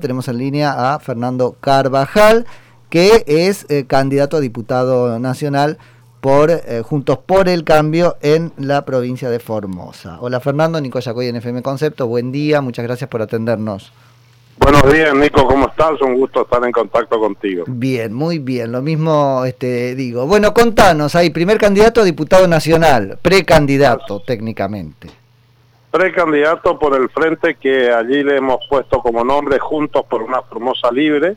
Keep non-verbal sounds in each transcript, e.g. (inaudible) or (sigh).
Tenemos en línea a Fernando Carvajal, que es eh, candidato a diputado nacional por eh, Juntos por el Cambio en la provincia de Formosa. Hola Fernando, Nico Yacoy en FM Concepto, buen día, muchas gracias por atendernos. Buenos días Nico, ¿cómo estás? Un gusto estar en contacto contigo. Bien, muy bien, lo mismo este, digo. Bueno, contanos ahí, primer candidato a diputado nacional, precandidato técnicamente precandidato por el frente que allí le hemos puesto como nombre Juntos por una Formosa Libre,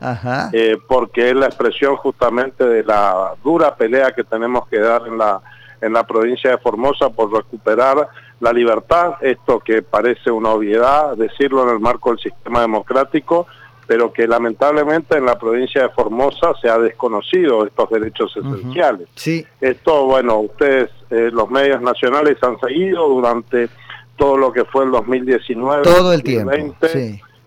eh, porque es la expresión justamente de la dura pelea que tenemos que dar en la, en la provincia de Formosa por recuperar la libertad, esto que parece una obviedad, decirlo en el marco del sistema democrático, pero que lamentablemente en la provincia de Formosa se ha desconocido estos derechos esenciales. Sí. Esto, bueno, ustedes, eh, los medios nacionales han seguido durante todo lo que fue el 2019. Todo el tiempo.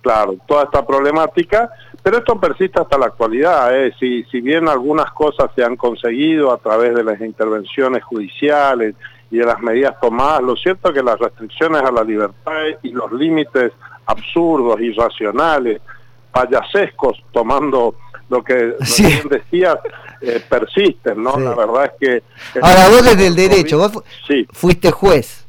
Claro, toda esta problemática, pero esto persiste hasta la actualidad. ¿eh? Si, si bien algunas cosas se han conseguido a través de las intervenciones judiciales y de las medidas tomadas, lo cierto es que las restricciones a la libertad y los límites absurdos, irracionales, payasescos, tomando lo que sí. decías, eh, persisten, ¿no? La verdad es que... Ahora vos desde el derecho, vos fuiste juez.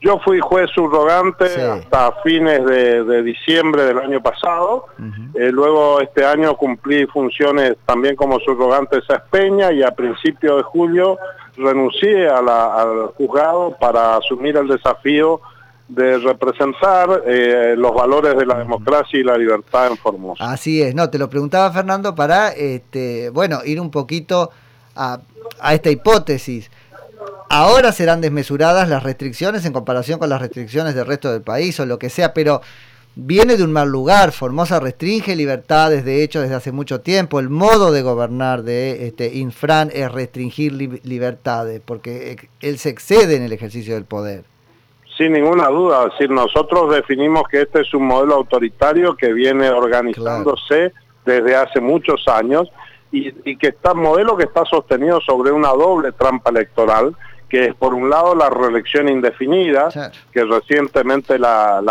Yo fui juez subrogante hasta fines de, diciembre del año pasado. Eh, luego este año cumplí funciones también como subrogante de Espeña y a principios de julio renuncié al juzgado para asumir el desafío de representar eh, los valores de la democracia y la libertad en Formosa. Así es, no, te lo preguntaba Fernando para, este, bueno, ir un poquito a, a esta hipótesis. Ahora serán desmesuradas las restricciones en comparación con las restricciones del resto del país o lo que sea, pero viene de un mal lugar. Formosa restringe libertades, de hecho, desde hace mucho tiempo. El modo de gobernar de este Infran es restringir libertades, porque él se excede en el ejercicio del poder. Sin ninguna duda, decir, nosotros definimos que este es un modelo autoritario que viene organizándose desde hace muchos años y, y que está modelo que está sostenido sobre una doble trampa electoral que es por un lado la reelección indefinida, que recientemente la,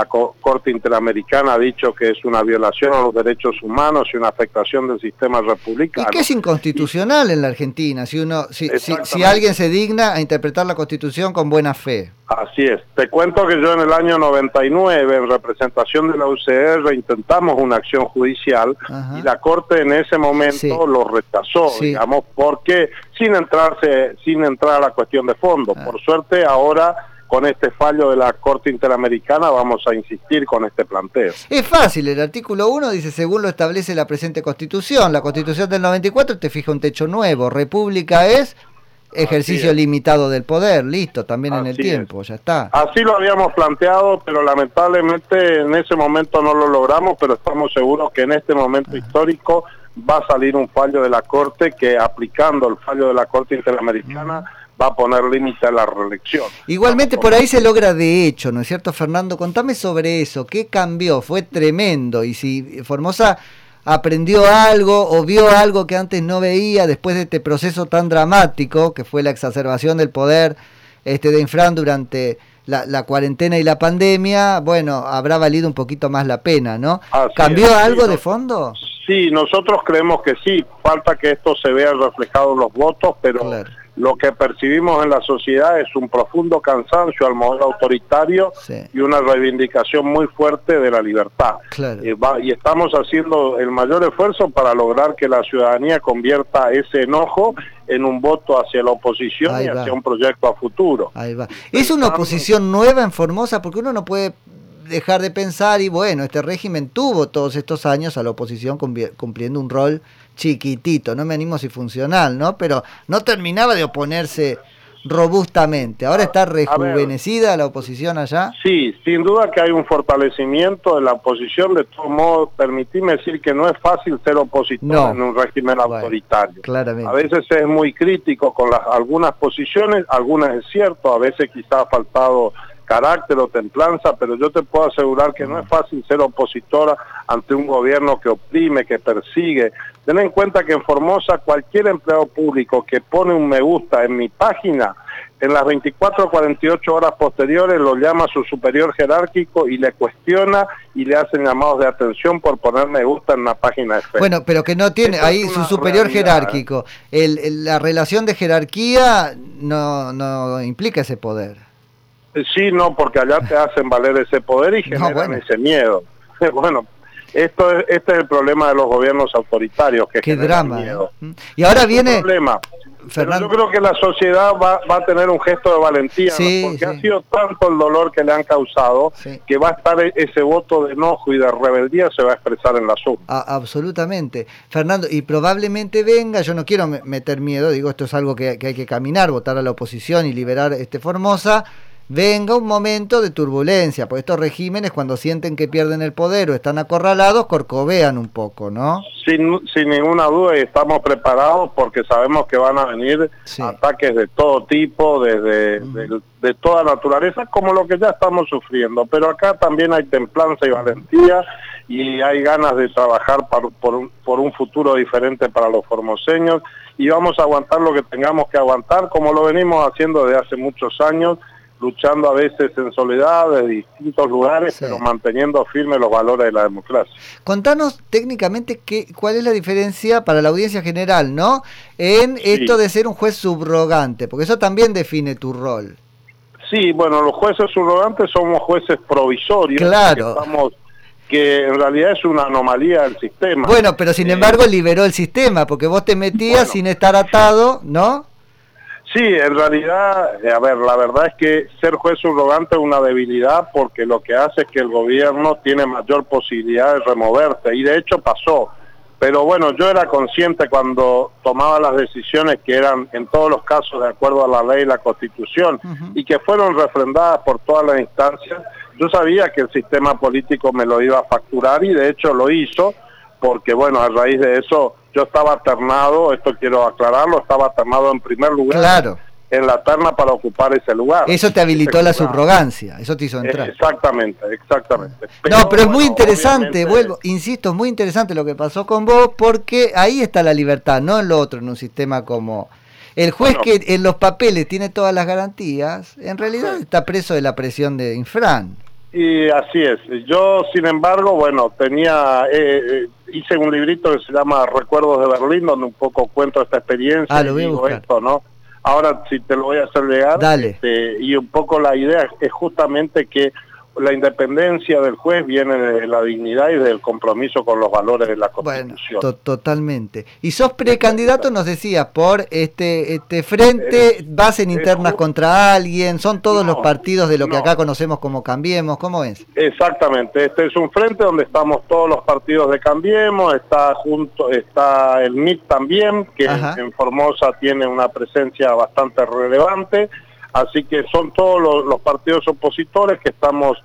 Corte Interamericana ha dicho que es una violación a los derechos humanos y una afectación del sistema republicano. Y que es inconstitucional en la Argentina, si uno si, si, alguien se digna a interpretar la Constitución con buena fe. Así es. Te cuento que yo en el año 99, en representación de la UCR, intentamos una acción judicial y la Corte en ese momento lo rechazó, digamos, porque sin entrarse, sin entrar a la cuestión de fondo. Ah. Por suerte, ahora con este fallo de la Corte Interamericana vamos a insistir con este planteo. Es fácil, el artículo 1 dice, según lo establece la presente Constitución, la Constitución del 94 te fija un techo nuevo, República es ejercicio limitado del poder, listo, también en el tiempo, ya está. Así lo habíamos planteado, pero lamentablemente en ese momento no lo logramos, pero estamos seguros que en este momento histórico va a salir un fallo de la Corte que aplicando el fallo de la Corte Interamericana va a poner límite a la reelección. Igualmente por ahí se logra de hecho, ¿no es cierto, Fernando? Contame sobre eso, ¿qué cambió? Fue tremendo y si Formosa aprendió algo o vio algo que antes no veía después de este proceso tan dramático que fue la exacerbación del poder este de Infran durante la, cuarentena y la pandemia, bueno, habrá valido un poquito más la pena, ¿no? ¿Cambió algo de fondo? Sí, nosotros creemos que sí, falta que esto se vea reflejado en los votos, pero lo que percibimos en la sociedad es un profundo cansancio al modelo autoritario y una reivindicación muy fuerte de la libertad. Eh, y estamos haciendo el mayor esfuerzo para lograr que la ciudadanía convierta ese enojo en un voto hacia la oposición y hacia un proyecto a futuro. ¿Es una oposición nueva en Formosa? Porque uno no puede dejar de pensar y bueno, este régimen tuvo todos estos años a la oposición cumpliendo un rol chiquitito, no me animo si funcional, ¿no? Pero no terminaba de oponerse robustamente. ¿Ahora está rejuvenecida la oposición allá? Sí, sin duda que hay un fortalecimiento de la oposición. De todos modos, permitime decir que no es fácil ser opositor en un régimen autoritario. Claramente. A veces es muy crítico con las, algunas posiciones, algunas es cierto, a veces quizá ha faltado carácter o templanza, pero yo te puedo asegurar que no es fácil ser opositora ante un gobierno que oprime, que persigue. Ten en cuenta que en Formosa cualquier empleado público que pone un me gusta en mi página en las 24 o 48 horas posteriores lo llama su superior jerárquico y le cuestiona y le hacen llamados de atención por poner me gusta en la página de Facebook. Bueno, pero que no tiene, ahí su superior jerárquico, el, la relación de jerarquía no, no implica ese poder. Sí, no, porque allá te hacen valer ese poder y generan ese miedo. (laughs) bueno, esto es, este es el problema de los gobiernos autoritarios. Que Qué drama. Miedo. ¿eh? Y ahora viene... Problema. yo creo que la sociedad va, va, a tener un gesto de valentía, porque ha sido tanto el dolor que le han causado que va a estar e-, ese voto de enojo y de rebeldía se va a expresar en la suma. absolutamente. Fernando, y probablemente venga, yo no quiero meter miedo, digo, esto es algo que, que hay que caminar, votar a la oposición y liberar este Formosa, venga un momento de turbulencia, porque estos regímenes cuando sienten que pierden el poder o están acorralados, corcovean un poco, ¿no? Sin, sin ninguna duda y estamos preparados porque sabemos que van a venir ataques de todo tipo, desde de, toda naturaleza, como lo que ya estamos sufriendo. Pero acá también hay templanza y valentía y hay ganas de trabajar por, por, un, por un futuro diferente para los formoseños y vamos a aguantar lo que tengamos que aguantar, como lo venimos haciendo desde hace muchos años luchando a veces en soledad de distintos lugares, pero manteniendo firmes los valores de la democracia. Contanos técnicamente qué, cuál es la diferencia para la audiencia general, ¿no? En esto de ser un juez subrogante, porque eso también define tu rol. Sí, bueno, los jueces subrogantes somos jueces provisorios. Claro. Que, en realidad es una anomalía del sistema. Bueno, pero sin eh, embargo liberó el sistema, porque vos te metías sin estar atado, ¿no? Sí, en realidad, eh, a ver, la verdad es que ser juez subrogante es una debilidad porque lo que hace es que el gobierno tiene mayor posibilidad de removerte y de hecho pasó. Pero bueno, yo era consciente cuando tomaba las decisiones que eran en todos los casos de acuerdo a la ley y la constitución y que fueron refrendadas por todas las instancias. Yo sabía que el sistema político me lo iba a facturar y de hecho lo hizo porque bueno, a raíz de eso yo estaba ternado, esto quiero aclararlo, estaba ternado en primer lugar. En la terna para ocupar ese lugar. Eso te habilitó la subrogancia, eso te hizo entrar. Exactamente, exactamente. no, pero es muy interesante, vuelvo, insisto, es muy interesante lo que pasó con vos porque ahí está la libertad, no en lo otro, en un sistema como... El juez que en los papeles tiene todas las garantías, en realidad está preso de la presión de Infran. Y así es. Yo, sin embargo, bueno, tenía, eh, eh, hice un librito que se llama Recuerdos de Berlín, donde un poco cuento esta experiencia ah, lo y digo esto, ¿no? Ahora, si te lo voy a hacer llegar, este, y un poco la idea es justamente que la independencia del juez viene de la dignidad y del compromiso con los valores de la Constitución. Bueno, totalmente. Y sos precandidato, nos decías, por este este frente, base en internas contra alguien, son todos los partidos de lo que acá conocemos como Cambiemos, ¿cómo es? Exactamente, este es un frente donde estamos todos los partidos de Cambiemos, está junto está el MIT también, que en Formosa tiene una presencia bastante relevante Así que son todos los, partidos opositores que estamos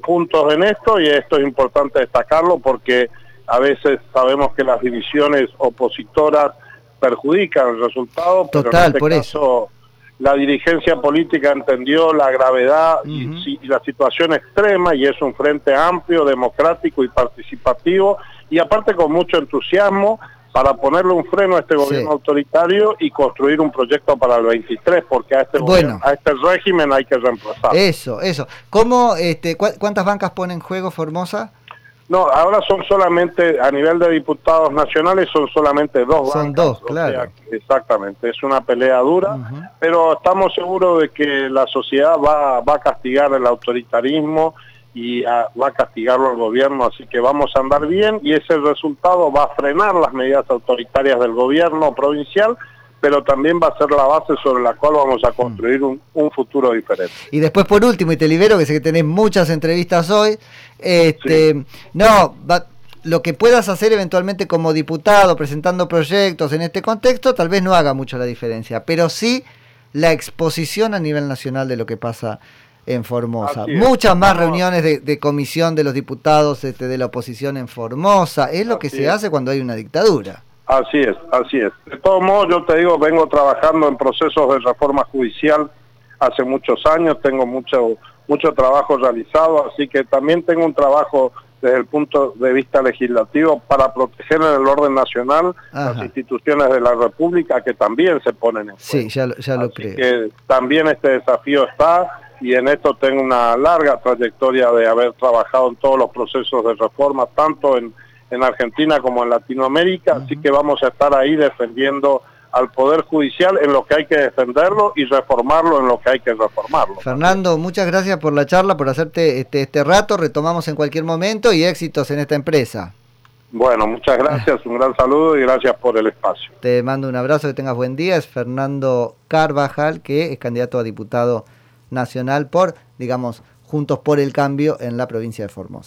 juntos en esto y esto es importante destacarlo porque a veces sabemos que las divisiones opositoras perjudican el resultado, pero en este por caso eso. la dirigencia política entendió la gravedad y, y la situación extrema y es un frente amplio, democrático y participativo y aparte con mucho entusiasmo para ponerle un freno a este gobierno autoritario y construir un proyecto para el 23, porque a este, a este régimen hay que reemplazar. Eso, eso. ¿Cómo, este, ¿Cuántas bancas pone en juego Formosa? No, ahora son solamente, a nivel de diputados nacionales, son solamente dos son dos, claro. exactamente, es una pelea dura, pero estamos seguros de que la sociedad va, va a castigar el autoritarismo y va a castigarlo el gobierno, así que vamos a andar bien y ese resultado va a frenar las medidas autoritarias del gobierno provincial, pero también va a ser la base sobre la cual vamos a construir un, futuro diferente. Y después por último, y te libero, que sé que tenés muchas entrevistas hoy, este, no, lo que puedas hacer eventualmente como diputado, presentando proyectos en este contexto, tal vez no haga mucho la diferencia, pero sí la exposición a nivel nacional de lo que pasa en Formosa. Muchas más reuniones de, comisión de los diputados este, de la oposición en Formosa. Es lo que se hace cuando hay una dictadura. Así es, así es. De todos modos, yo te digo, vengo trabajando en procesos de reforma judicial hace muchos años, tengo mucho, mucho trabajo realizado, así que también tengo un trabajo desde el punto de vista legislativo para proteger en el orden nacional las instituciones de la República que también se ponen en Sí, ya lo, ya lo creo. Que también este desafío está y en esto tengo una larga trayectoria de haber trabajado en todos los procesos de reforma, tanto en, en Argentina como en Latinoamérica, así que vamos a estar ahí defendiendo al Poder Judicial en lo que hay que defenderlo y reformarlo en lo que hay que reformarlo. Fernando, muchas gracias por la charla, por hacerte este, este rato, retomamos en cualquier momento y éxitos en esta empresa. Bueno, muchas gracias, un gran saludo y gracias por el espacio. Te mando un abrazo, que tengas buen día. Es Fernando Carvajal, que es candidato a diputado nacional por, digamos, Juntos por el Cambio en la provincia de Formosa.